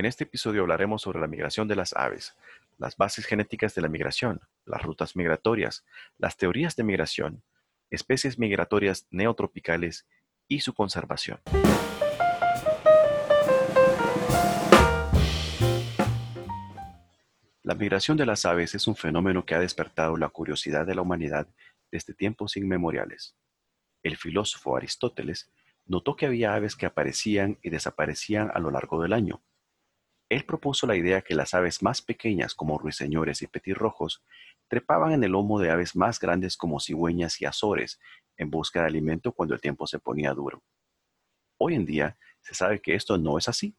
En este episodio hablaremos sobre la migración de las aves, las bases genéticas de la migración, las rutas migratorias, las teorías de migración, especies migratorias neotropicales y su conservación. La migración de las aves es un fenómeno que ha despertado la curiosidad de la humanidad desde tiempos inmemoriales. El filósofo Aristóteles notó que había aves que aparecían y desaparecían a lo largo del año, él propuso la idea que las aves más pequeñas como ruiseñores y petirrojos trepaban en el lomo de aves más grandes como cigüeñas y azores en busca de alimento cuando el tiempo se ponía duro. Hoy en día se sabe que esto no es así.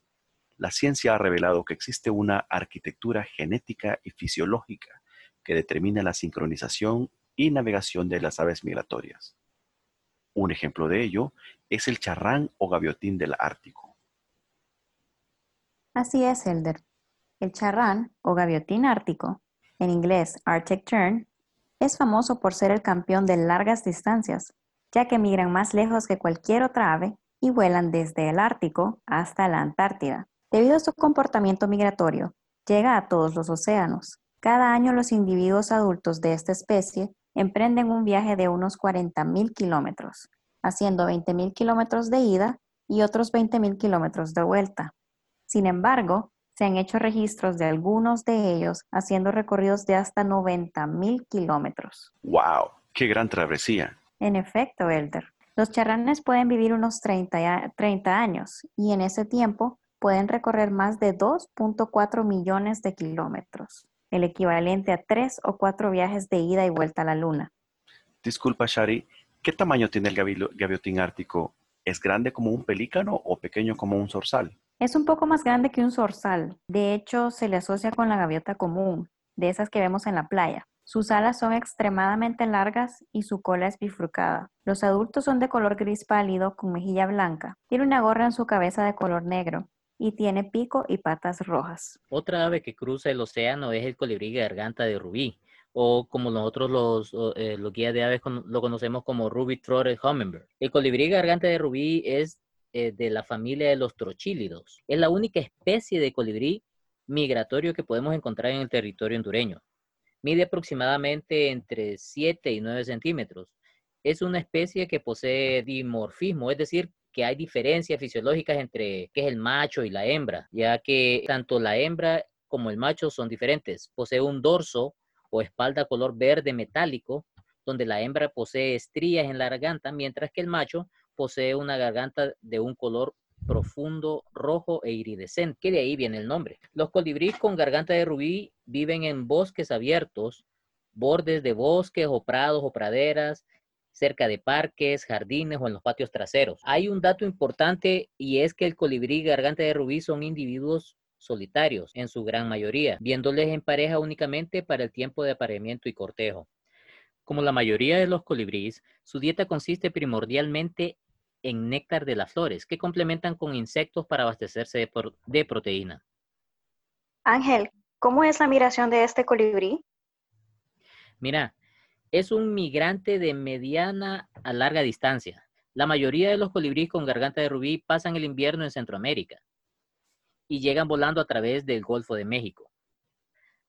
La ciencia ha revelado que existe una arquitectura genética y fisiológica que determina la sincronización y navegación de las aves migratorias. Un ejemplo de ello es el charrán o gaviotín del Ártico. Así es, Elder. El charrán o gaviotín ártico, en inglés Arctic Tern, es famoso por ser el campeón de largas distancias, ya que migran más lejos que cualquier otra ave y vuelan desde el Ártico hasta la Antártida. Debido a su comportamiento migratorio, llega a todos los océanos. Cada año los individuos adultos de esta especie emprenden un viaje de unos 40.000 kilómetros, haciendo 20.000 kilómetros de ida y otros 20.000 kilómetros de vuelta. Sin embargo, se han hecho registros de algunos de ellos haciendo recorridos de hasta 90.000 kilómetros. ¡Wow! ¡Qué gran travesía! En efecto, Elder. Los charranes pueden vivir unos 30, 30 años y en ese tiempo pueden recorrer más de 2.4 millones de kilómetros, el equivalente a tres o cuatro viajes de ida y vuelta a la Luna. Disculpa, Shari, ¿qué tamaño tiene el gaviotín ártico? ¿Es grande como un pelícano o pequeño como un zorzal? Es un poco más grande que un zorzal. De hecho, se le asocia con la gaviota común, de esas que vemos en la playa. Sus alas son extremadamente largas y su cola es bifurcada. Los adultos son de color gris pálido con mejilla blanca. Tiene una gorra en su cabeza de color negro y tiene pico y patas rojas. Otra ave que cruza el océano es el colibrí garganta de rubí, o como nosotros los, eh, los guías de aves lo conocemos como ruby throated hummingbird. El colibrí garganta de rubí es eh, de la familia de los trochílidos. Es la única especie de colibrí migratorio que podemos encontrar en el territorio hondureño. Mide aproximadamente entre 7 y 9 centímetros. Es una especie que posee dimorfismo, es decir, que hay diferencias fisiológicas entre qué es el macho y la hembra, ya que tanto la hembra como el macho son diferentes. Posee un dorso o espalda color verde metálico, donde la hembra posee estrías en la garganta, mientras que el macho posee una garganta de un color profundo, rojo e iridescente, que de ahí viene el nombre. Los colibríes con garganta de rubí viven en bosques abiertos, bordes de bosques o prados o praderas, cerca de parques, jardines o en los patios traseros. Hay un dato importante y es que el colibrí garganta de rubí son individuos solitarios en su gran mayoría, viéndoles en pareja únicamente para el tiempo de apareamiento y cortejo. Como la mayoría de los colibríes, su dieta consiste primordialmente en néctar de las flores, que complementan con insectos para abastecerse de, proteína. Ángel, ¿cómo es la migración de este colibrí? Mira, es un migrante de mediana a larga distancia. La mayoría de los colibríes con garganta de rubí pasan el invierno en Centroamérica y llegan volando a través del Golfo de México.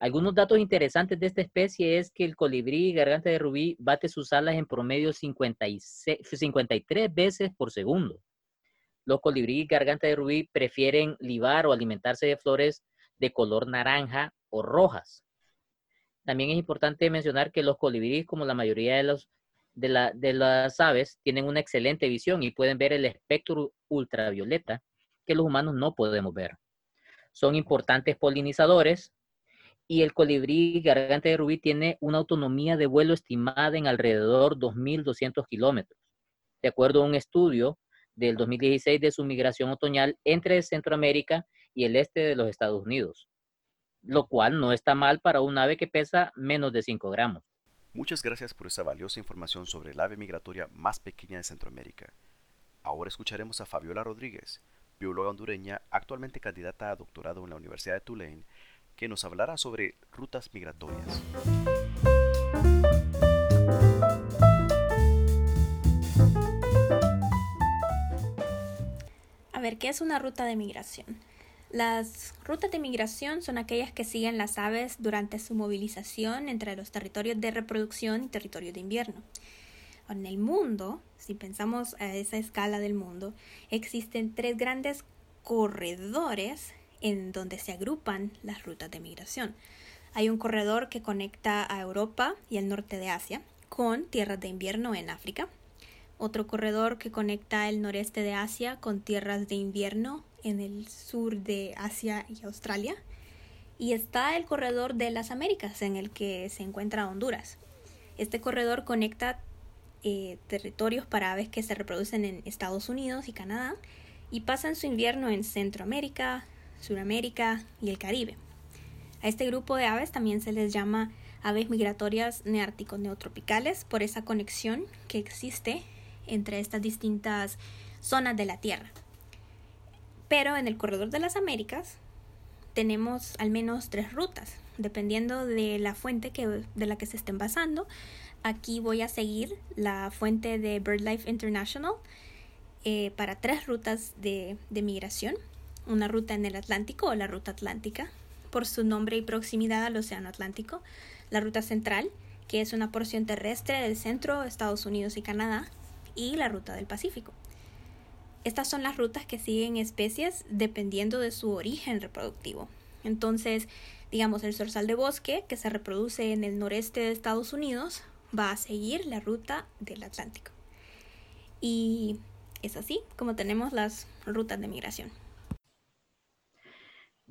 Algunos datos interesantes de esta especie es que el colibrí garganta de rubí bate sus alas en promedio 53 veces por segundo. Los colibrí garganta de rubí prefieren libar o alimentarse de flores de color naranja o rojas. También es importante mencionar que los colibríes, como la mayoría de las aves, tienen una excelente visión y pueden ver el espectro ultravioleta que los humanos no podemos ver. Son importantes polinizadores, y el colibrí garganta de rubí tiene una autonomía de vuelo estimada en alrededor 2.200 kilómetros, de acuerdo a un estudio del 2016 de su migración otoñal entre Centroamérica y el este de los Estados Unidos, lo cual no está mal para un ave que pesa menos de 5 gramos. Muchas gracias por esa valiosa información sobre el ave migratoria más pequeña de Centroamérica. Ahora escucharemos a Fabiola Rodríguez, bióloga hondureña, actualmente candidata a doctorado en la Universidad de Tulane que nos hablará sobre rutas migratorias. A ver, ¿qué es una ruta de migración? Las rutas de migración son aquellas que siguen las aves durante su movilización entre los territorios de reproducción y territorios de invierno. En el mundo, si pensamos a esa escala del mundo, existen tres grandes corredores en donde se agrupan las rutas de migración. Hay un corredor que conecta a Europa y el norte de Asia con tierras de invierno en África. Otro corredor que conecta el noreste de Asia con tierras de invierno en el sur de Asia y Australia. Y está el corredor de las Américas, en el que se encuentra Honduras. Este corredor conecta eh, territorios para aves que se reproducen en Estados Unidos y Canadá y pasan su invierno en Centroamérica, Suramérica y el Caribe. A este grupo de aves también se les llama aves migratorias neárticos neotropicales por esa conexión que existe entre estas distintas zonas de la Tierra. Pero en el corredor de las Américas tenemos al menos tres rutas, dependiendo de la fuente que, de la que se estén basando. Aquí voy a seguir la fuente de BirdLife International eh, para tres rutas de, de migración. Una ruta en el Atlántico o la ruta atlántica, por su nombre y proximidad al Océano Atlántico. La ruta central, que es una porción terrestre del centro Estados Unidos y Canadá. Y la ruta del Pacífico. Estas son las rutas que siguen especies dependiendo de su origen reproductivo. Entonces, digamos, el zorzal de bosque que se reproduce en el noreste de Estados Unidos va a seguir la ruta del Atlántico. Y es así como tenemos las rutas de migración.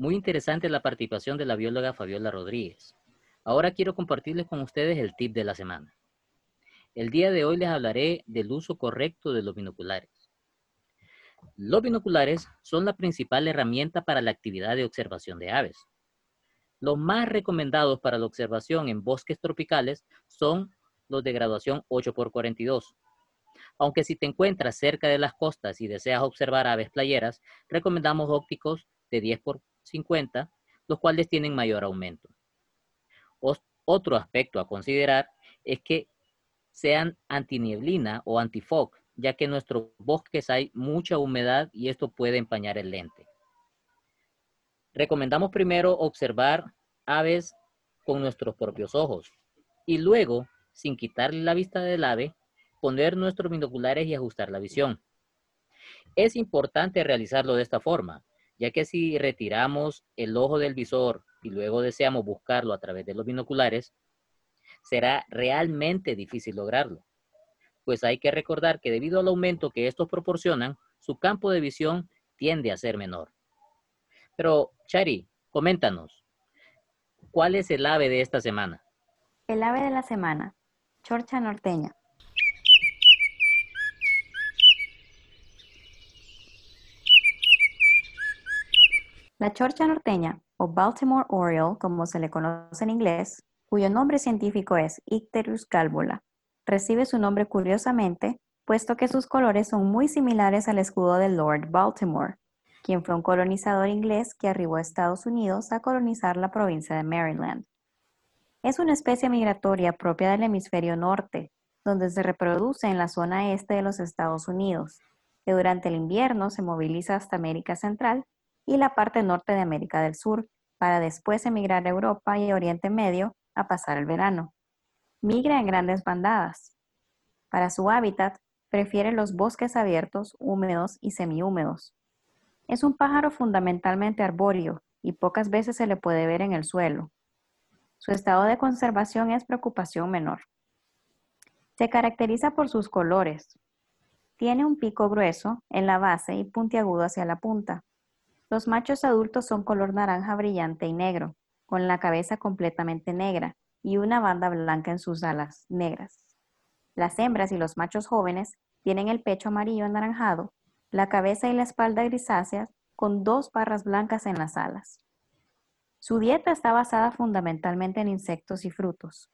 Muy interesante la participación de la bióloga Fabiola Rodríguez. Ahora quiero compartirles con ustedes el tip de la semana. El día de hoy les hablaré del uso correcto de los binoculares. Los binoculares son la principal herramienta para la actividad de observación de aves. Los más recomendados para la observación en bosques tropicales son los de graduación 8x42. Aunque si te encuentras cerca de las costas y deseas observar aves playeras, recomendamos ópticos de 10x50, los cuales tienen mayor aumento. Otro aspecto a considerar es que sean antinieblina o antifog, ya que en nuestros bosques hay mucha humedad y esto puede empañar el lente. Recomendamos primero observar aves con nuestros propios ojos y luego, sin quitarle la vista del ave, poner nuestros binoculares y ajustar la visión. Es importante realizarlo de esta forma, ya que si retiramos el ojo del visor y luego deseamos buscarlo a través de los binoculares, será realmente difícil lograrlo pues hay que recordar que debido al aumento que estos proporcionan, su campo de visión tiende a ser menor. Pero, Chari, coméntanos, ¿cuál es el ave de esta semana? El ave de la semana, chorcha norteña. La chorcha norteña, o Baltimore Oriole, como se le conoce en inglés, cuyo nombre científico es Icterus calvula, recibe su nombre curiosamente, puesto que sus colores son muy similares al escudo de Lord Baltimore, quien fue un colonizador inglés que arribó a Estados Unidos a colonizar la provincia de Maryland. Es una especie migratoria propia del hemisferio norte, donde se reproduce en la zona este de los Estados Unidos, que durante el invierno se moviliza hasta América Central y la parte norte de América del Sur, para después emigrar a Europa y Oriente Medio a pasar el verano. Migra en grandes bandadas. Para su hábitat, prefiere los bosques abiertos, húmedos y semihúmedos. Es un pájaro fundamentalmente arbóreo y pocas veces se le puede ver en el suelo. Su estado de conservación es preocupación menor. Se caracteriza por sus colores. Tiene un pico grueso en la base y puntiagudo hacia la punta. Los machos adultos son color naranja brillante y negro, con la cabeza completamente negra y una banda blanca en sus alas negras. Las hembras y los machos jóvenes tienen el pecho amarillo anaranjado, la cabeza y la espalda grisáceas con dos barras blancas en las alas. Su dieta está basada fundamentalmente en insectos y frutos.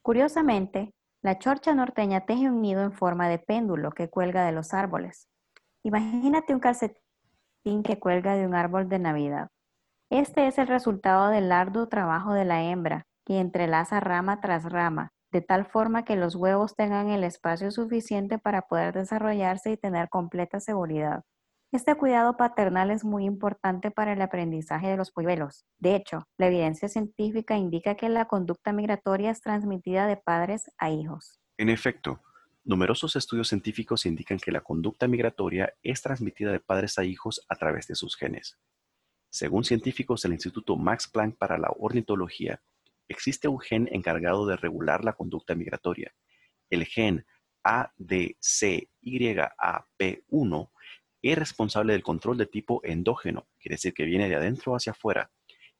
Curiosamente, la chorcha norteña teje un nido en forma de péndulo que cuelga de los árboles. Imagínate un calcetín que cuelga de un árbol de Navidad. Este es el resultado del arduo trabajo de la hembra, que entrelaza rama tras rama, de tal forma que los huevos tengan el espacio suficiente para poder desarrollarse y tener completa seguridad. Este cuidado paternal es muy importante para el aprendizaje de los polluelos. De hecho, la evidencia científica indica que la conducta migratoria es transmitida de padres a hijos. En efecto, numerosos estudios científicos indican que la conducta migratoria es transmitida de padres a hijos a través de sus genes. Según científicos del Instituto Max Planck para la Ornitología, existe un gen encargado de regular la conducta migratoria. El gen ADCYAP1 es responsable del control de tipo endógeno, quiere decir que viene de adentro hacia afuera,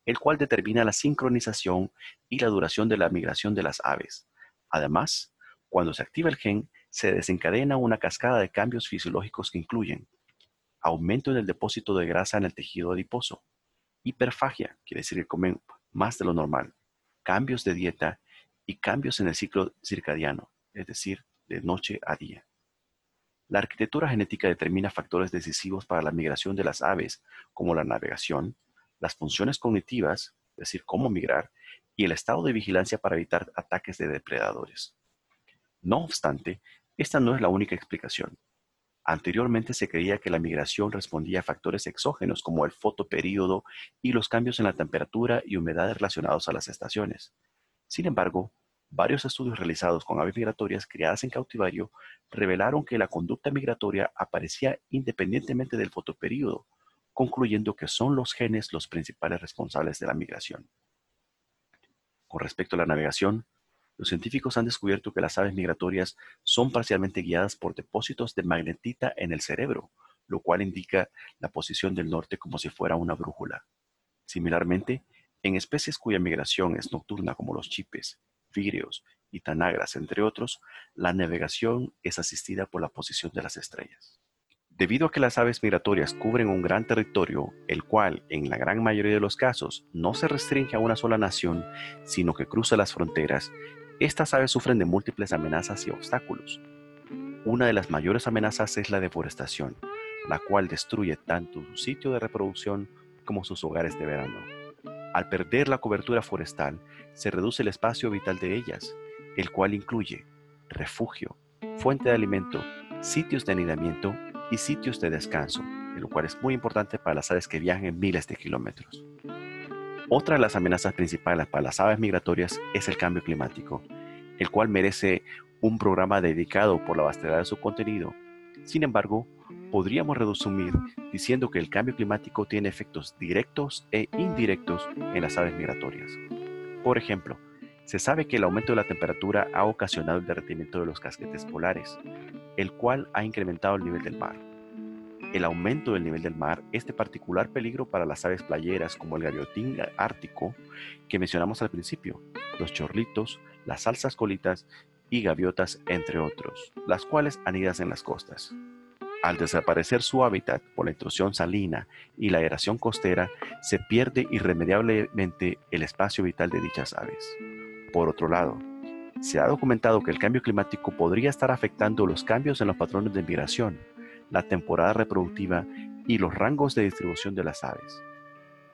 el cual determina la sincronización y la duración de la migración de las aves. Además, cuando se activa el gen, se desencadena una cascada de cambios fisiológicos que incluyen aumento en el depósito de grasa en el tejido adiposo, hiperfagia, quiere decir que comen más de lo normal, cambios de dieta y cambios en el ciclo circadiano, es decir, de noche a día. La arquitectura genética determina factores decisivos para la migración de las aves, como la navegación, las funciones cognitivas, es decir, cómo migrar, y el estado de vigilancia para evitar ataques de depredadores. No obstante, esta no es la única explicación. Anteriormente se creía que la migración respondía a factores exógenos como el fotoperíodo y los cambios en la temperatura y humedad relacionados a las estaciones. Sin embargo, Varios estudios realizados con aves migratorias criadas en cautiverio revelaron que la conducta migratoria aparecía independientemente del fotoperíodo, concluyendo que son los genes los principales responsables de la migración. Con respecto a la navegación, los científicos han descubierto que las aves migratorias son parcialmente guiadas por depósitos de magnetita en el cerebro, lo cual indica la posición del norte como si fuera una brújula. Similarmente, en especies cuya migración es nocturna como los chipes, víreos y tanagras, entre otros, la navegación es asistida por la posición de las estrellas. Debido a que las aves migratorias cubren un gran territorio, el cual, en la gran mayoría de los casos, no se restringe a una sola nación, sino que cruza las fronteras, estas aves sufren de múltiples amenazas y obstáculos. Una de las mayores amenazas es la deforestación, la cual destruye tanto su sitio de reproducción como sus hogares de verano. Al perder la cobertura forestal, se reduce el espacio vital de ellas, el cual incluye refugio, fuente de alimento, sitios de anidamiento y sitios de descanso, lo cual es muy importante para las aves que viajan miles de kilómetros. Otra de las amenazas principales para las aves migratorias es el cambio climático, el cual merece un programa dedicado por la vastedad de su contenido. Sin embargo, podríamos resumir diciendo que el cambio climático tiene efectos directos e indirectos en las aves migratorias. Por ejemplo, se sabe que el aumento de la temperatura ha ocasionado el derretimiento de los casquetes polares, el cual ha incrementado el nivel del mar. El aumento del nivel del mar es de particular peligro para las aves playeras como el gaviotín ártico que mencionamos al principio, los chorlitos, las alzas colitas y gaviotas, entre otros, las cuales anidas en las costas. Al desaparecer su hábitat por la intrusión salina y la aeración costera, se pierde irremediablemente el espacio vital de dichas aves. Por otro lado, se ha documentado que el cambio climático podría estar afectando los cambios en los patrones de migración, la temporada reproductiva y los rangos de distribución de las aves.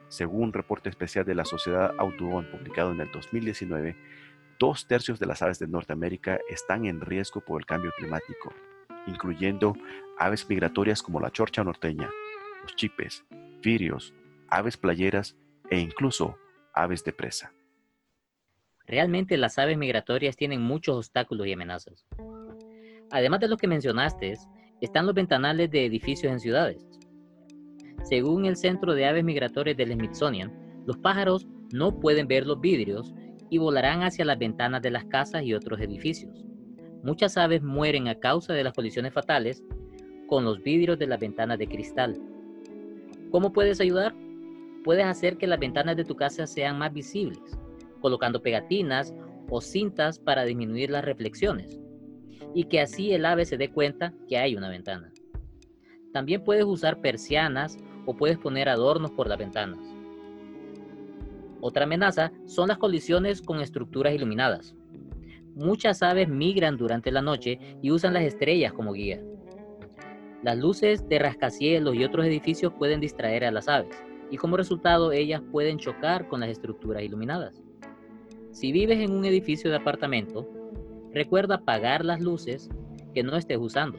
Según un reporte especial de la Sociedad Audubon publicado en el 2019, dos tercios de las aves de Norteamérica están en riesgo por el cambio climático, incluyendo aves migratorias como la chorcha norteña, los chipes, virios, aves playeras e incluso aves de presa. Realmente las aves migratorias tienen muchos obstáculos y amenazas. Además de lo que mencionaste, están los ventanales de edificios en ciudades. Según el Centro de Aves Migratorias del Smithsonian, los pájaros no pueden ver los vidrios y volarán hacia las ventanas de las casas y otros edificios. Muchas aves mueren a causa de las colisiones fatales con los vidrios de las ventanas de cristal. ¿Cómo puedes ayudar? Puedes hacer que las ventanas de tu casa sean más visibles, colocando pegatinas o cintas para disminuir las reflexiones y que así el ave se dé cuenta que hay una ventana. También puedes usar persianas o puedes poner adornos por las ventanas. Otra amenaza son las colisiones con estructuras iluminadas. Muchas aves migran durante la noche y usan las estrellas como guía. Las luces de rascacielos y otros edificios pueden distraer a las aves y como resultado ellas pueden chocar con las estructuras iluminadas. Si vives en un edificio de apartamento, recuerda apagar las luces que no estés usando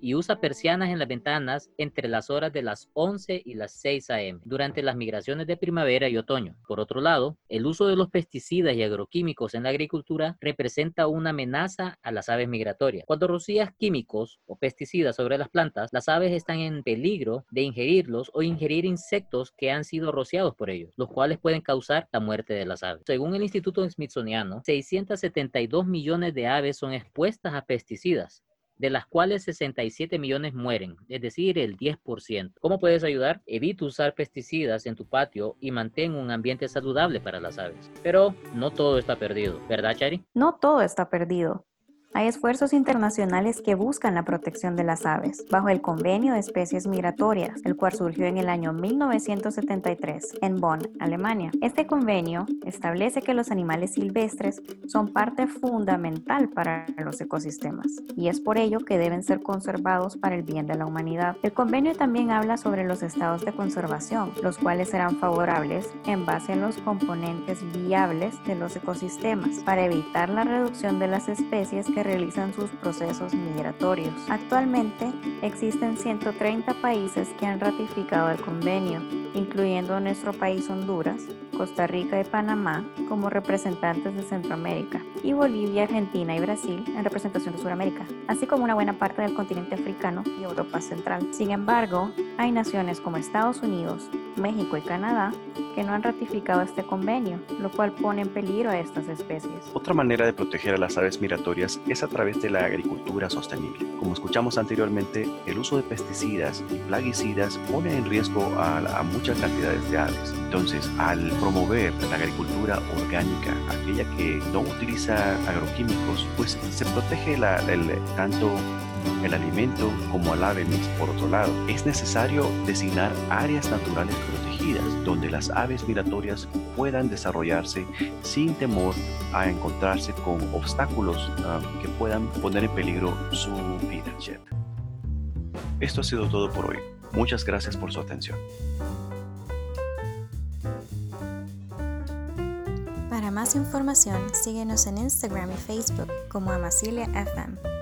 y usa persianas en las ventanas entre las horas de las 11 y las 6 a.m. durante las migraciones de primavera y otoño. Por otro lado, el uso de los pesticidas y agroquímicos en la agricultura representa una amenaza a las aves migratorias. Cuando rocías químicos o pesticidas sobre las plantas, las aves están en peligro de ingerirlos o ingerir insectos que han sido rociados por ellos, los cuales pueden causar la muerte de las aves. Según el Instituto Smithsoniano, 672 millones de aves son expuestas a pesticidas, de las cuales 67 millones mueren, es decir, el 10%. ¿Cómo puedes ayudar? Evita usar pesticidas en tu patio y mantén un ambiente saludable para las aves. Pero no todo está perdido, ¿verdad, Chari? No todo está perdido. Hay esfuerzos internacionales que buscan la protección de las aves, bajo el Convenio de Especies Migratorias, el cual surgió en el año 1973 en Bonn, Alemania. Este convenio establece que los animales silvestres son parte fundamental para los ecosistemas y es por ello que deben ser conservados para el bien de la humanidad. El convenio también habla sobre los estados de conservación, los cuales serán favorables en base a los componentes viables de los ecosistemas para evitar la reducción de las especies que realizan sus procesos migratorios. Actualmente existen 130 países que han ratificado el convenio, incluyendo nuestro país Honduras, Costa Rica y Panamá como representantes de Centroamérica, y Bolivia, Argentina y Brasil en representación de Sudamérica, así como una buena parte del continente africano y Europa Central. Sin embargo, hay naciones como Estados Unidos, México y Canadá que no han ratificado este convenio, lo cual pone en peligro a estas especies. Otra manera de proteger a las aves migratorias es a través de la agricultura sostenible. Como escuchamos anteriormente, el uso de pesticidas y plaguicidas pone en riesgo a, muchas cantidades de aves. Entonces, al promover la agricultura orgánica, aquella que no utiliza agroquímicos, pues se protege la, el, tanto el alimento como al ave por otro lado. Es necesario designar áreas naturales protegidas donde las aves migratorias puedan desarrollarse sin temor a encontrarse con obstáculos uh, que puedan poner en peligro su vida. Esto ha sido todo por hoy. Muchas gracias por su atención. Para más información, síguenos en Instagram y Facebook como Amasilia FM.